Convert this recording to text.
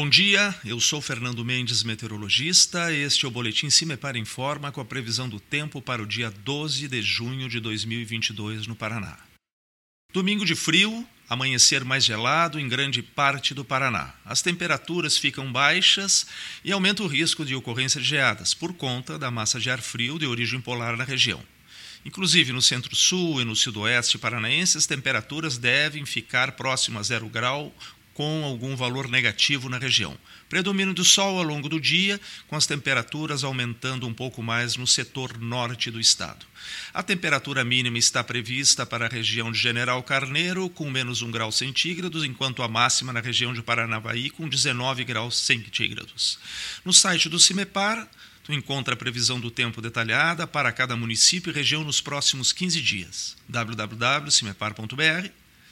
Bom dia, eu sou Fernando Mendes, meteorologista. Este é o Boletim Cimepar Informa com a previsão do tempo para o dia 12 de junho de 2022 no Paraná. Domingo de frio, amanhecer mais gelado em grande parte do Paraná. As temperaturas ficam baixas e aumenta o risco de ocorrência de geadas por conta da massa de ar frio de origem polar na região. Inclusive no centro-sul e no sudoeste paranaense, as temperaturas devem ficar próximas a zero grau com algum valor negativo na região. Predomínio do sol ao longo do dia, com as temperaturas aumentando um pouco mais no setor norte do estado. A temperatura mínima está prevista para a região de General Carneiro, com menos 1 grau centígrados, enquanto a máxima na região de Paranavaí, com 19 graus centígrados. No site do CIMEPAR, Tu encontra a previsão do tempo detalhada para cada município e região nos próximos 15 dias. www.cimepar.br